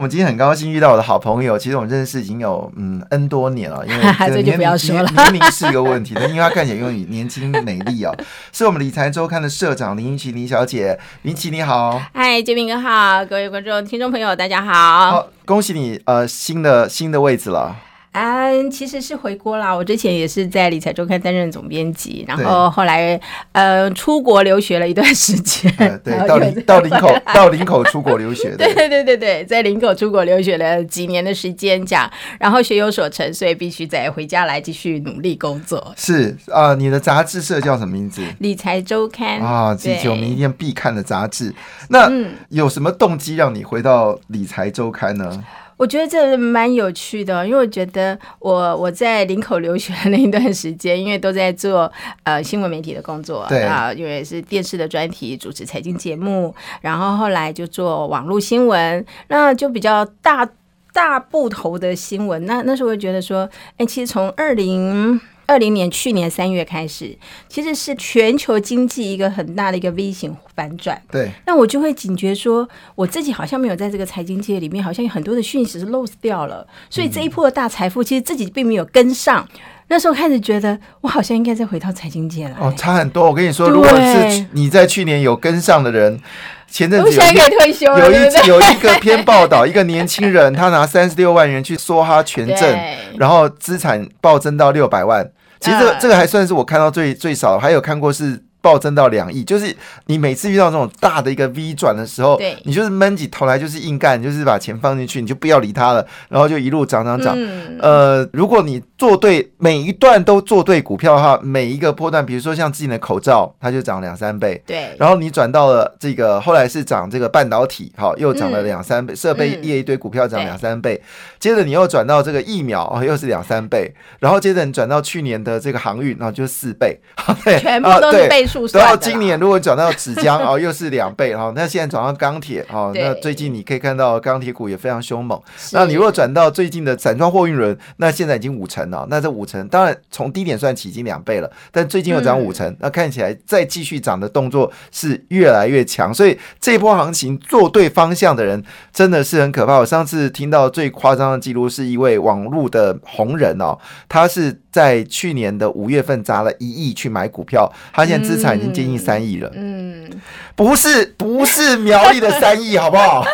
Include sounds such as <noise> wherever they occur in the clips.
我们今天很高兴遇到我的好朋友，其实我们认识已经有嗯 N 多年了，<laughs> 因为这个年龄年龄是一个问题，<laughs> 但因为他看起来又年轻美丽哦，是我们理财周刊的社长林云奇林小姐，林奇你好，嗨，杰明哥好，各位观众听众朋友大家好，好恭喜你呃新的新的位置了。嗯，其实是回国啦。我之前也是在理财周刊担任总编辑，然后后来呃出国留学了一段时间。<laughs> 对，到林到林口到林口出国留学。对 <laughs> 对对对对，在林口出国留学了几年的时间，讲然后学有所成，所以必须再回家来继续努力工作。是啊，你的杂志社叫什么名字？理财周刊啊，这是我们一定必看的杂志。那有什么动机让你回到理财周刊呢？我觉得这蛮有趣的，因为我觉得我我在林口留学的那一段时间，因为都在做呃新闻媒体的工作，对啊，因为是电视的专题主持财经节目，然后后来就做网络新闻，那就比较大大部头的新闻。那那时候我觉得说，哎，其实从二零。二零年去年三月开始，其实是全球经济一个很大的一个 V 型反转。对，那我就会警觉说，我自己好像没有在这个财经界里面，好像有很多的讯息是 lose 掉了。所以这一波的大财富，其实自己并没有跟上。那时候开始觉得，我好像应该再回到财经界了。哦，差很多。我跟你说，如果是你在去年有跟上的人，前阵子有有一有一个篇报道，一个年轻人他拿三十六万元去梭哈全证，<laughs> 然后资产暴增到六百万。其实这个这个还算是我看到最最少，还有看过是。暴增到两亿，就是你每次遇到这种大的一个 V 转的时候，对你就是闷起头来就是硬干，就是把钱放进去，你就不要理它了，然后就一路涨涨涨。呃，如果你做对每一段都做对股票的话，每一个波段，比如说像自己的口罩，它就涨两三倍。对，然后你转到了这个后来是涨这个半导体，好又涨了两三倍，设备业一堆股票涨两三倍，接着你又转到这个疫苗，又是两三倍，然后接着你转到去年的这个航运，然后就四倍，<laughs> 对全部都是倍。然后今年如果转到纸浆哦，又是两倍哈。那现在转到钢铁哦，那最近你可以看到钢铁股也非常凶猛。那你如果转到最近的散装货运轮，那现在已经五成了。那这五成当然从低点算起已经两倍了，但最近又涨五成，那看起来再继续涨的动作是越来越强。所以这波行情做对方向的人真的是很可怕。我上次听到最夸张的记录是一位网络的红人哦，他是。在去年的五月份砸了一亿去买股票，他现在资产已经接近三亿了。嗯，不是不是苗栗的三亿，好不好？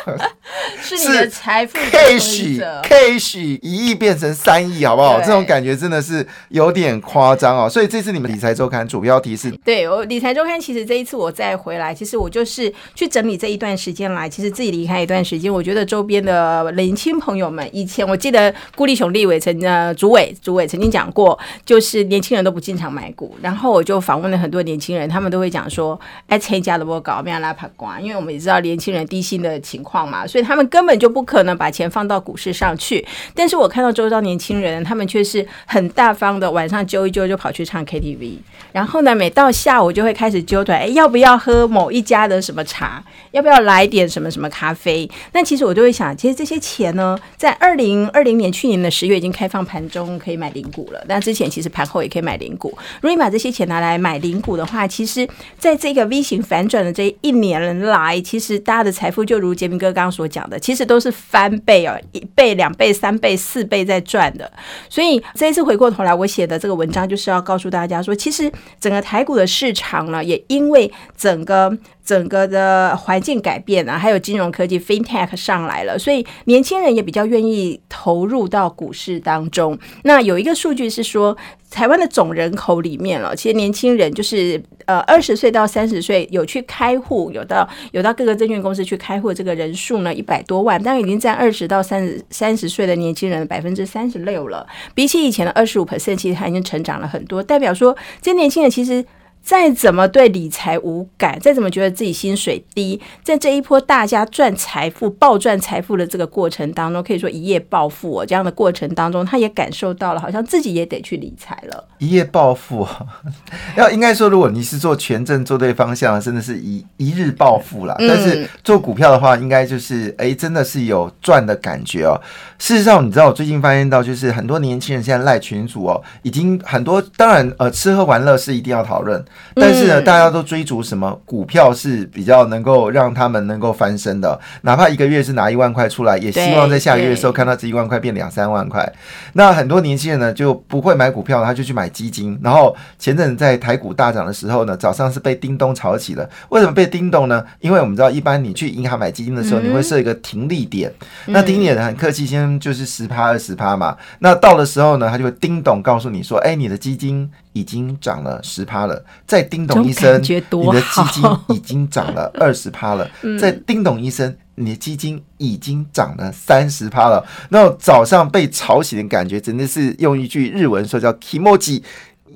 是你的财富 cash cash 一亿变成三亿，好不好？这种感觉真的是有点夸张哦。所以这次你们理财周刊主标题是？对我理财周刊，其实这一次我再回来，其实我就是去整理这一段时间来，其实自己离开一段时间，我觉得周边的年轻朋友们，以前我记得顾立雄立伟曾呃主委主委曾经讲过。就是年轻人都不进场买股，然后我就访问了很多年轻人，他们都会讲说：“哎，参加的我搞，没有拉爬瓜。”因为我们也知道年轻人低薪的情况嘛，所以他们根本就不可能把钱放到股市上去。但是我看到周遭年轻人，他们却是很大方的，晚上揪一揪就跑去唱 KTV，然后呢，每到下午就会开始揪团，哎，要不要喝某一家的什么茶？要不要来点什么什么咖啡？那其实我就会想，其实这些钱呢，在二零二零年去年的十月已经开放盘中可以买零股了。那之前其实盘后也可以买零股。如果你把这些钱拿来买零股的话，其实在这个 V 型反转的这一年来，其实大家的财富就如杰明哥刚刚所讲的，其实都是翻倍哦，一倍、两倍、三倍、四倍在赚的。所以这一次回过头来，我写的这个文章就是要告诉大家说，其实整个台股的市场呢，也因为整个。整个的环境改变啊，还有金融科技 FinTech 上来了，所以年轻人也比较愿意投入到股市当中。那有一个数据是说，台湾的总人口里面了，其实年轻人就是呃二十岁到三十岁有去开户，有到有到各个证券公司去开户，这个人数呢一百多万，但已经占二十到三十三十岁的年轻人百分之三十六了。比起以前的二十五 percent，其实他已经成长了很多，代表说这些年轻人其实。再怎么对理财无感，再怎么觉得自己薪水低，在这一波大家赚财富、暴赚财富的这个过程当中，可以说一夜暴富哦，这样的过程当中，他也感受到了，好像自己也得去理财了。一夜暴富，<laughs> 要应该说，如果你是做权证做对方向，真的是一一日暴富了。但是做股票的话，应该就是哎，真的是有赚的感觉哦。事实上，你知道我最近发现到，就是很多年轻人现在赖群主哦，已经很多。当然，呃，吃喝玩乐是一定要讨论，但是呢，大家都追逐什么股票是比较能够让他们能够翻身的，哪怕一个月是拿一万块出来，也希望在下个月的时候看到这一万块变两三万块。那很多年轻人呢就不会买股票，他就去买基金。然后前阵在台股大涨的时候呢，早上是被叮咚吵起了。为什么被叮咚呢？因为我们知道，一般你去银行买基金的时候，你会设一个停利点，那停利点很客气，先。就是十趴二十趴嘛，那到的时候呢，他就会叮咚告诉你说：“哎，你的基金已经涨了十趴了。”再叮咚一声，你的基金已经涨了 <laughs> 二十趴了。再叮咚一声，你的基金已经涨了三十趴了。那早上被吵醒的感觉，真的是用一句日文说叫 “kimoji”。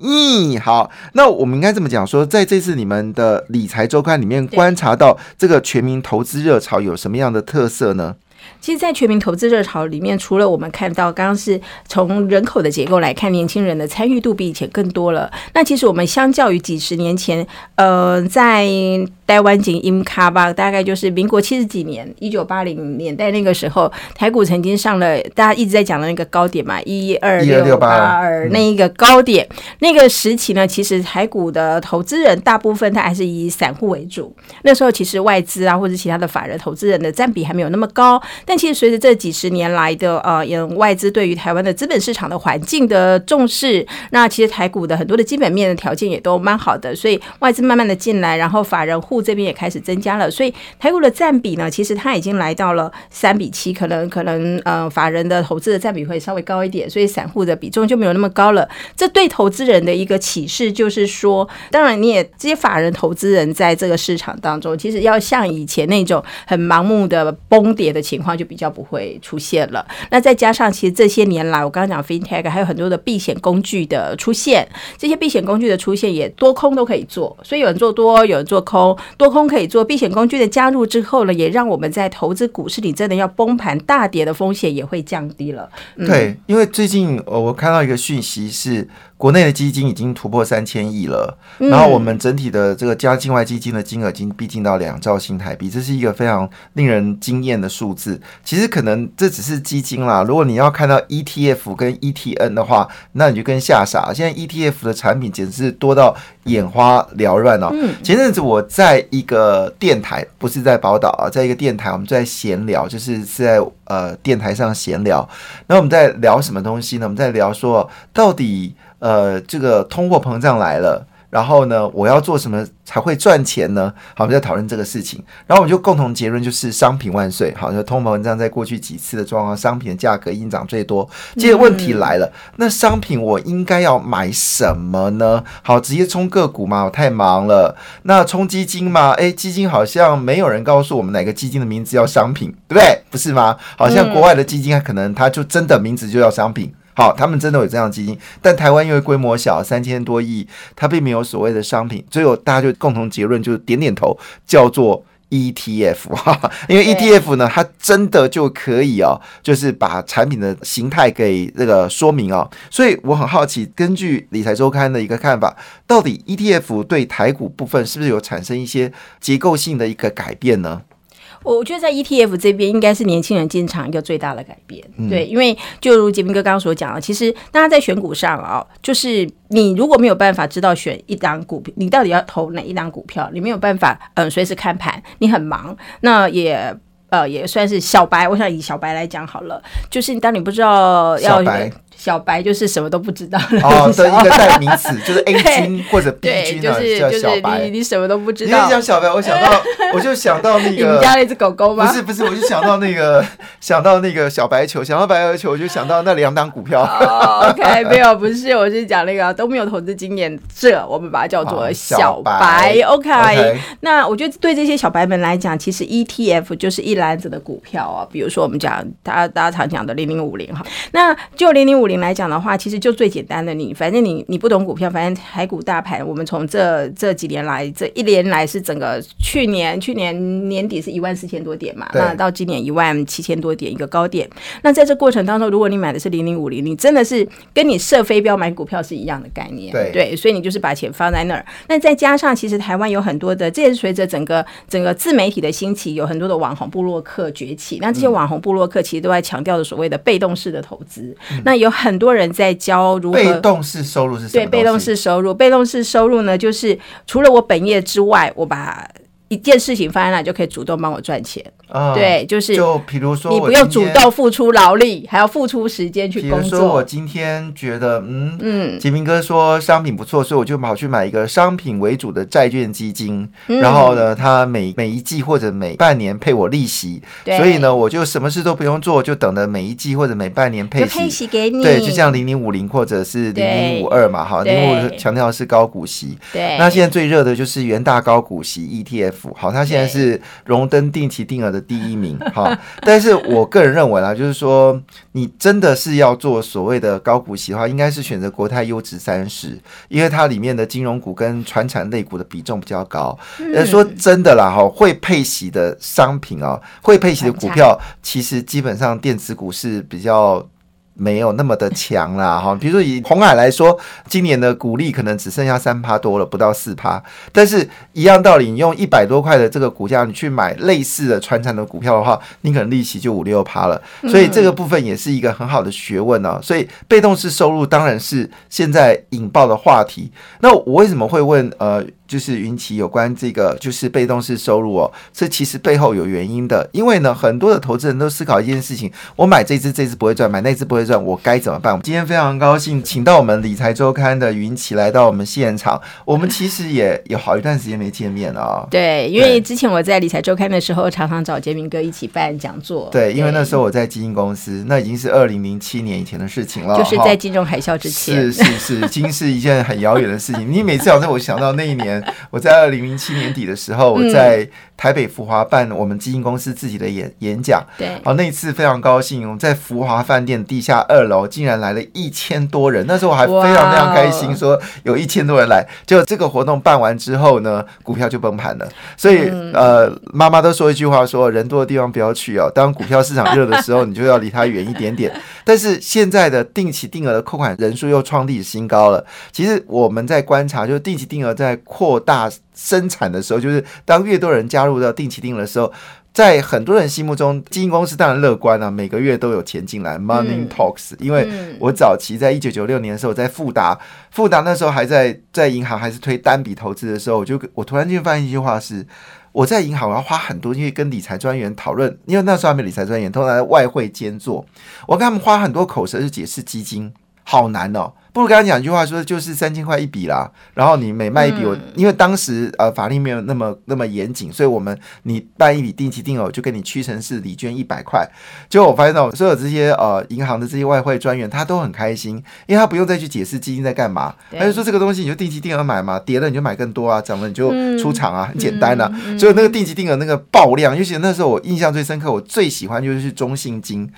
嗯，好，那我们应该这么讲说，在这次你们的理财周刊里面观察到这个全民投资热潮有什么样的特色呢？其实，在全民投资热潮里面，除了我们看到刚刚是从人口的结构来看，年轻人的参与度比以前更多了。那其实我们相较于几十年前，呃，在台湾景英卡吧，大概就是民国七十几年，一九八零年代那个时候，台股曾经上了大家一直在讲的那个高点嘛，一二六八二那一个高点。那个时期呢，其实台股的投资人大部分他还是以散户为主。那时候其实外资啊或者其他的法人投资人的占比还没有那么高。但其实随着这几十年来的呃，有外资对于台湾的资本市场的环境的重视，那其实台股的很多的基本面的条件也都蛮好的，所以外资慢慢的进来，然后法人户这边也开始增加了，所以台股的占比呢，其实它已经来到了三比七，可能可能呃，法人的投资的占比会稍微高一点，所以散户的比重就没有那么高了。这对投资人的一个启示就是说，当然你也这些法人投资人在这个市场当中，其实要像以前那种很盲目的崩跌的情况。就比较不会出现了。那再加上，其实这些年来，我刚刚讲 FinTech 还有很多的避险工具的出现，这些避险工具的出现也多空都可以做，所以有人做多，有人做空，多空可以做。避险工具的加入之后呢，也让我们在投资股市里真的要崩盘大跌的风险也会降低了。对，因为最近我看到一个讯息是。国内的基金已经突破三千亿了，然后我们整体的这个加境外基金的金额已经逼近到两兆新台币，这是一个非常令人惊艳的数字。其实可能这只是基金啦，如果你要看到 ETF 跟 ETN 的话，那你就更吓傻了。现在 ETF 的产品简直是多到眼花缭乱哦。前阵子我在一个电台，不是在宝岛啊，在一个电台，我们在闲聊，就是是在呃电台上闲聊。那我们在聊什么东西呢？我们在聊说到底。呃，这个通货膨胀来了，然后呢，我要做什么才会赚钱呢？好，我们在讨论这个事情，然后我们就共同结论就是商品万岁。好，就通货膨胀在过去几次的状况，商品的价格应涨最多。接着问题来了，那商品我应该要买什么呢？好，直接冲个股嘛？我太忙了。那冲基金嘛？诶，基金好像没有人告诉我们哪个基金的名字叫商品，对不对？不是吗？好像国外的基金，可能它就真的名字就叫商品。好，他们真的有这样基金，但台湾因为规模小，三千多亿，它并没有所谓的商品，最后大家就共同结论就是点点头，叫做 ETF 哈，因为 ETF 呢，它真的就可以哦，就是把产品的形态给这个说明哦，所以我很好奇，根据理财周刊的一个看法，到底 ETF 对台股部分是不是有产生一些结构性的一个改变呢？我觉得在 ETF 这边应该是年轻人进场一个最大的改变，对，因为就如杰明哥刚刚所讲的，其实大家在选股上啊，就是你如果没有办法知道选一档股票，你到底要投哪一档股票，你没有办法嗯随时看盘，你很忙，那也呃也算是小白。我想以小白来讲好了，就是当你不知道要。小白就是什么都不知道哦的一个代名词，就是 A <laughs> 君或者 B 君啊，叫小白。你你什么都不知道。你讲小白，我想到 <laughs> 我就想到那个。你们家那只狗狗吗？不是不是，我就想到那个想到那个小白球，想到白球球，我就想到那两档股票。<laughs> OK，没有不是，我是讲那个都没有投资经验，这我们把它叫做小白。OK，那我觉得对这些小白们来讲，其实 ETF 就是一篮子的股票啊。比如说我们讲大家大家常讲的零零五零哈，那就零零五。零来讲的话，其实就最简单的，你反正你你不懂股票，反正台股大盘，我们从这这几年来，这一年来是整个去年去年年底是一万四千多点嘛，那到今年一万七千多点一个高点。那在这过程当中，如果你买的是零零五零，你真的是跟你设飞镖买股票是一样的概念，对所以你就是把钱放在那儿。那再加上，其实台湾有很多的，这也是随着整个整个自媒体的兴起，有很多的网红部落客崛起。那这些网红部落客其实都在强调的所谓的被动式的投资。那有很多人在教如何被动式收入是什么？对，被动式收入，被动式收入呢，就是除了我本业之外，我把一件事情放在那，就可以主动帮我赚钱。啊，对，就是就比如说你不用主动付出劳力，还要付出时间去工比如说，我。今天觉得，嗯嗯，杰明哥说商品不错，所以我就跑去买一个商品为主的债券基金。嗯然后呢，他每每一季或者每半年配我利息，对所以呢，我就什么事都不用做，就等着每一季或者每半年配息。给你。对，就像零零五零或者是零零五二嘛，哈，零零五对强调的是高股息。对，那现在最热的就是元大高股息 ETF，好，它现在是荣登定期定额的第一名，<laughs> 哈。但是我个人认为啦，就是说你真的是要做所谓的高股息的话，应该是选择国泰优质三十，因为它里面的金融股跟传产类股的比重比较高。呃，说真的啦，哈，会配息的商品啊，会配息的股票，其实基本上电子股是比较。没有那么的强啦，<laughs> 哈，比如说以红海来说，今年的股利可能只剩下三趴多了，不到四趴。但是一样道理，你用一百多块的这个股价，你去买类似的传产的股票的话，你可能利息就五六趴了。所以这个部分也是一个很好的学问呢、所以被动式收入当然是现在引爆的话题。那我为什么会问呃？就是云奇有关这个就是被动式收入哦，这其实背后有原因的。因为呢，很多的投资人都思考一件事情：我买这只，这只不会赚；买那只不会赚，我该怎么办？今天非常高兴，请到我们理财周刊的云奇来到我们现场。我们其实也有好一段时间没见面了啊、对，因为之前我在理财周刊的时候，常常找杰明哥一起办讲座。对，因为那时候我在基金公司，那已经是二零零七年以前的事情了，就是在金融海啸之前。是是是，已经是一件很遥远的事情。<laughs> 你每次好像我想到那一年，我在二零零七年底的时候，我在台北福华办我们基金公司自己的演演讲。对，好，那一次非常高兴，我们在福华饭店地下二楼竟然来了一千多人，那时候我还非常非常开心，说有一千多人来。结果这个活动办完之后呢，股票就崩盘了。所以、嗯呃，妈妈都说一句话说，人多的地方不要去哦。当股票市场热的时候，<laughs> 你就要离它远一点点。但是现在的定期定额的扣款人数又创历史新高了。其实我们在观察，就是定期定额在扩大生产的时候，就是当越多人加入到定期定额的时候。在很多人心目中，基金公司当然乐观啊，每个月都有钱进来，Money 嗯 Talks、因为嗯我早期在一九九六年的时候，在富达，富达那时候还在在银行还是推单笔投资的时候，我就我突然间发现一句话是，我在银行我要花很多，因为跟理财专员讨论，因为那时候还没理财专员，通常在外汇兼做，我跟他们花很多口舌去解释基金，好难哦。不如跟他讲一句话，说就是三千块一笔啦，然后你每卖一笔我，嗯因为当时呃法律没有那么那么严谨，所以我们你办一笔定期定额，就给你屈臣氏礼捐一百块。结果我发现到所有这些呃银行的这些外汇专员，他都很开心，因为他不用再去解释基金在干嘛，他就说这个东西你就定期定额买嘛，跌了你就买更多啊，涨了你就嗯出场啊，很简单啊。所以那个定期定额那个爆量，尤其那时候我印象最深刻，我最喜欢就是中信金。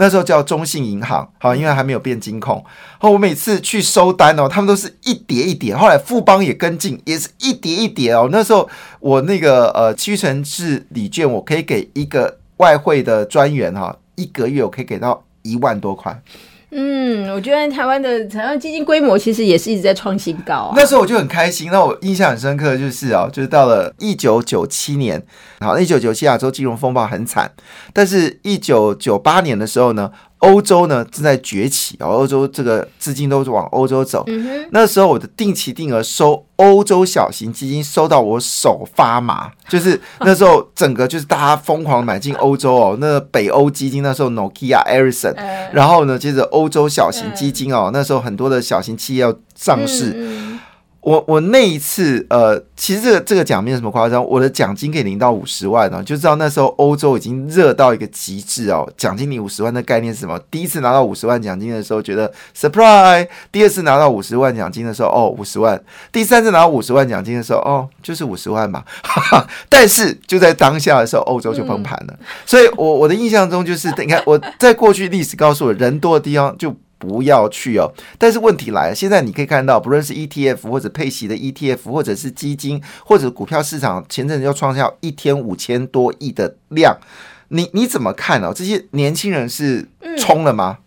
那时候叫中信银行，好，因为还没有变金控。后我每次去收单哦，他们都是一叠一叠。后来富邦也跟进，也是一叠一叠哦。那时候我那个呃屈臣氏礼券，我可以给一个外汇的专员哈、一个月我可以给到一万多块。嗯，我觉得台湾的台湾基金规模其实也是一直在创新高。那时候我就很开心。那我印象很深刻的就是啊，就是到了一九九七年，好，一九九七亚洲金融风暴很惨，但是一九九八年的时候呢，欧洲呢正在崛起哦，欧洲这个资金都是往欧洲走。嗯，那时候我的定期定额收欧洲小型基金收到我手发麻，就是那时候整个就是大家疯狂地买进欧洲哦，那北欧基金那时候 Nokia、Ericsson，呃然后呢，接着欧洲小型基金哦，那时候很多的小型企业要上市。嗯我我那一次呃，其实这个这个奖没有什么夸张，我的奖金可以领到五十万哦，就知道那时候欧洲已经热到一个极致哦。奖金领五十万的概念是什么？第一次拿到五十万奖金的时候觉得 surprise，第二次拿到五十万奖金的时候哦五十万，第三次拿到五十万奖金的时候哦就是五十万嘛，哈哈。但是就在当下的时候，欧洲就崩盘了。所以我我的印象中就是，你看我在过去历史告诉我，人多的地方就不要去哦。但是问题来了，现在你可以看到，不论是 ETF 或者配息的 ETF，或者是基金或者股票市场，前阵子又创下一天五千多亿的量，你你怎么看哦？这些年轻人是冲了吗？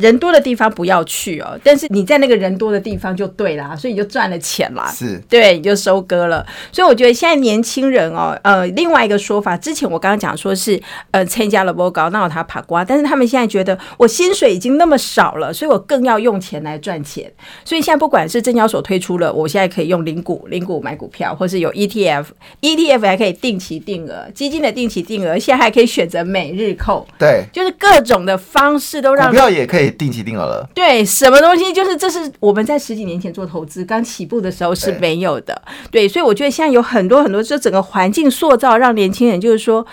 人多的地方不要去哦，但是你在那个人多的地方就对啦，所以你就赚了钱啦，是对，你就收割了。所以我觉得现在年轻人哦，呃，另外一个说法，之前我刚刚讲说是呃参加了波高，那他爬瓜，但是他们现在觉得我薪水已经那么少了，所以我更要用钱来赚钱。所以现在不管是证交所推出了，我现在可以用零股零股买股票，或是有 ETF，ETF 还可以定期定额，基金的定期定额，现在还可以选择每日扣，对，就是各种的方式都让股票也可以定期定额了。对，什么东西就是这是我们在十几年前做投资刚起步的时候是没有的。对，所以我觉得现在有很多很多，就整个环境塑造让年轻人就是说，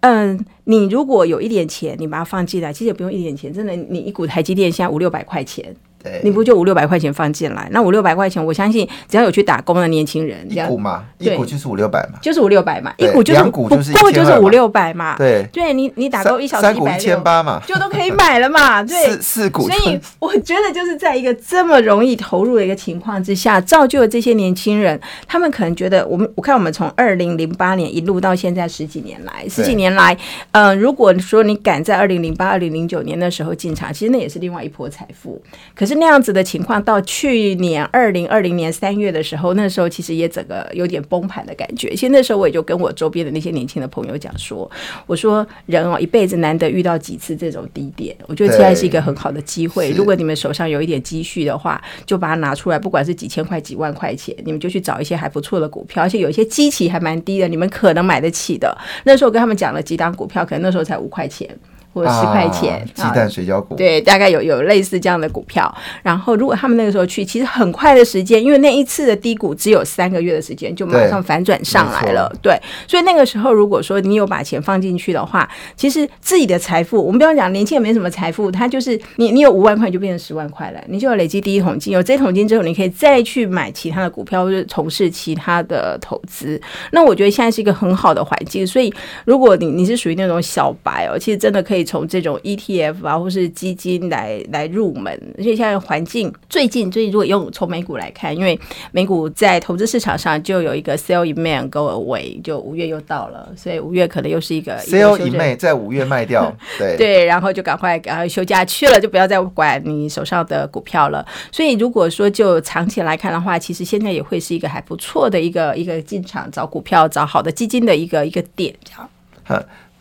嗯，你如果有一点钱，你把它放进来，其实也不用一点钱，真的，你一股台积电现在五六百块钱。你不就五六百块钱放进来？那五六百块钱，我相信只要有去打工的年轻人，一股嘛，一股就是五六百嘛，就是五六百嘛，一股就是不过就是五六百嘛。对，对你你打工一小时三股一千八嘛，就都可以买了嘛。<laughs> 对，四四股。所以 <laughs> 我觉得就是在一个这么容易投入的一个情况之下，造就了这些年轻人，他们可能觉得我们我看我们从二零零八年一路到现在十几年来，十几年来，嗯，如果说你敢在二零零八、二零零九年的时候进场，其实那也是另外一波财富。可是那样子的情况。到去年二零二零年三月的时候，那时候其实也整个有点崩盘的感觉。其实那时候我也就跟我周边的那些年轻的朋友讲说：“我说人哦，一辈子难得遇到几次这种低点，我觉得现在是一个很好的机会。如果你们手上有一点积蓄的话，就把它拿出来，不管是几千块、几万块钱，你们就去找一些还不错的股票，而且有一些基期还蛮低的，你们可能买得起的。那时候跟他们讲了几档股票，可能那时候才五块钱。”或者十块钱，鸡蛋水饺股，对，大概有有类似这样的股票。然后，如果他们那个时候去，其实很快的时间，因为那一次的低谷只有三个月的时间，就马上反转上来了。对，所以那个时候，如果说你有把钱放进去的话，其实自己的财富，我们不要讲年轻人没什么财富，他就是你，你有五万块就变成十万块了，你就有累积第一桶金。有这桶金之后，你可以再去买其他的股票，或者从事其他的投资。那我觉得现在是一个很好的环境。所以，如果你你是属于那种小白哦，其实真的可以。从这种 ETF 啊，或是基金来来入门，而且现在环境最近最近，如果用从美股来看，因为美股在投资市场上就有一个 sell in May go away，就五月又到了，所以五月可能又是一个 sell in May 在五月卖掉，<laughs> 对对，然后就赶快赶快休假去了，就不要再管你手上的股票了。所以如果说就长期来看的话，其实现在也会是一个还不错的一个一个进场找股票、找好的基金的一个一个点，这样。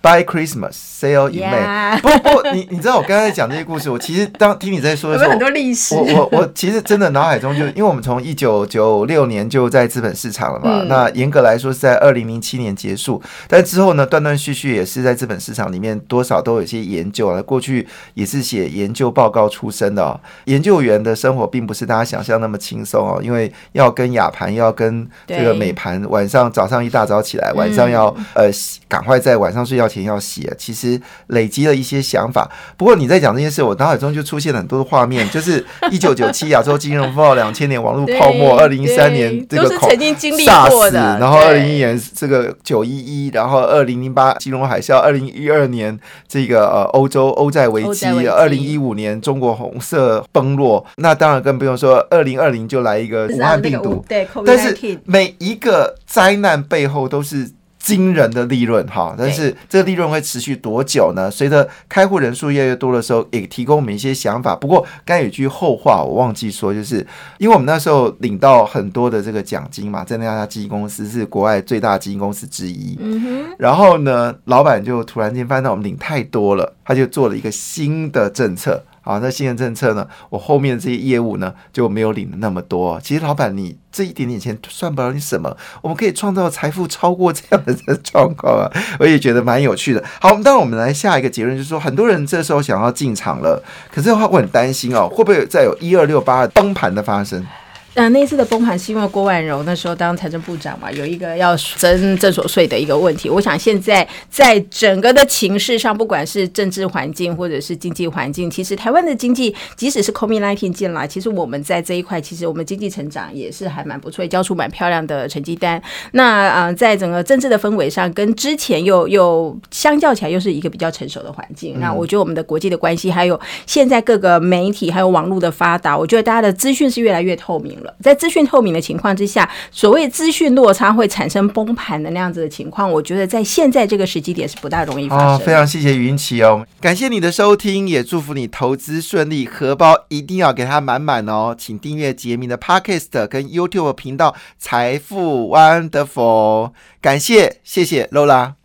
Buy Christmas, sell in May。不不，你你知道我刚才讲这些故事，我其实当听你在说的时候，很多历史。我我我其实真的脑海中就，因为我们从一九九六年就在资本市场了嘛，那严格来说是在二零零七年结束，但之后呢，断断续续也是在资本市场里面多少都有一些研究啊。过去也是写研究报告出身的，哦研究员的生活并不是大家想象那么轻松哦，因为要跟亚盘，要跟这个美盘，晚上早上一大早起来，晚上要呃赶快在晚上睡觉。前要写，其实累积了一些想法。不过你在讲这件事，我脑海中就出现了很多的画面，就是一九九七亚洲金融风暴，两千年网络泡沫，<laughs> 二零一三年这个曾经经历过的，然后二零一年这个九一一，然后二零零八金融海啸，二零一二年这个呃欧洲欧债危机，二零一五年中国红色崩落，那当然更不用说二零二零就来一个武汉病毒，对，但是每一个灾难背后都是。惊人的利润哈，但是这个利润会持续多久呢？随着开户人数越来越多的时候，也提供我们一些想法。不过刚有句后话我忘记说，就是因为我们那时候领到很多的这个奖金嘛，在那家基金公司是国外最大基金公司之一。嗯哼。然后呢，老板就突然间发现我们领太多了，他就做了一个新的政策。啊，那新的政策呢？我后面这些业务呢就没有领的那么多。其实老板，你这一点点钱算不了你什么，我们可以创造财富超过这样的状况啊！<laughs> 我也觉得蛮有趣的。好，当然我们来下一个结论，就是说很多人这时候想要进场了，可是的话我很担心哦，会不会再有一二六八崩盘的发生？呃，那次的崩盘是因为郭万荣那时候当财政部长嘛，有一个要征正所税的一个问题。我想现在在整个的情势上，不管是政治环境或者是经济环境，其实台湾的经济即使是 COVID-19 进来，其实我们在这一块，其实我们经济成长也是还蛮不错，交出蛮漂亮的成绩单。那啊，在整个政治的氛围上，跟之前又又相较起来，又是一个比较成熟的环境。那我觉得我们的国际的关系，还有现在各个媒体还有网络的发达，我觉得大家的资讯是越来越透明在资讯透明的情况之下，所谓资讯落差会产生崩盘的那样子的情况，我觉得在现在这个时机点是不大容易发生。非常谢谢云奇哦，感谢你的收听，也祝福你投资顺利，荷包一定要给它满满哦。请订阅杰明的 Podcast 跟 YouTube 频道财富 Wonderful，感谢谢谢 Lola。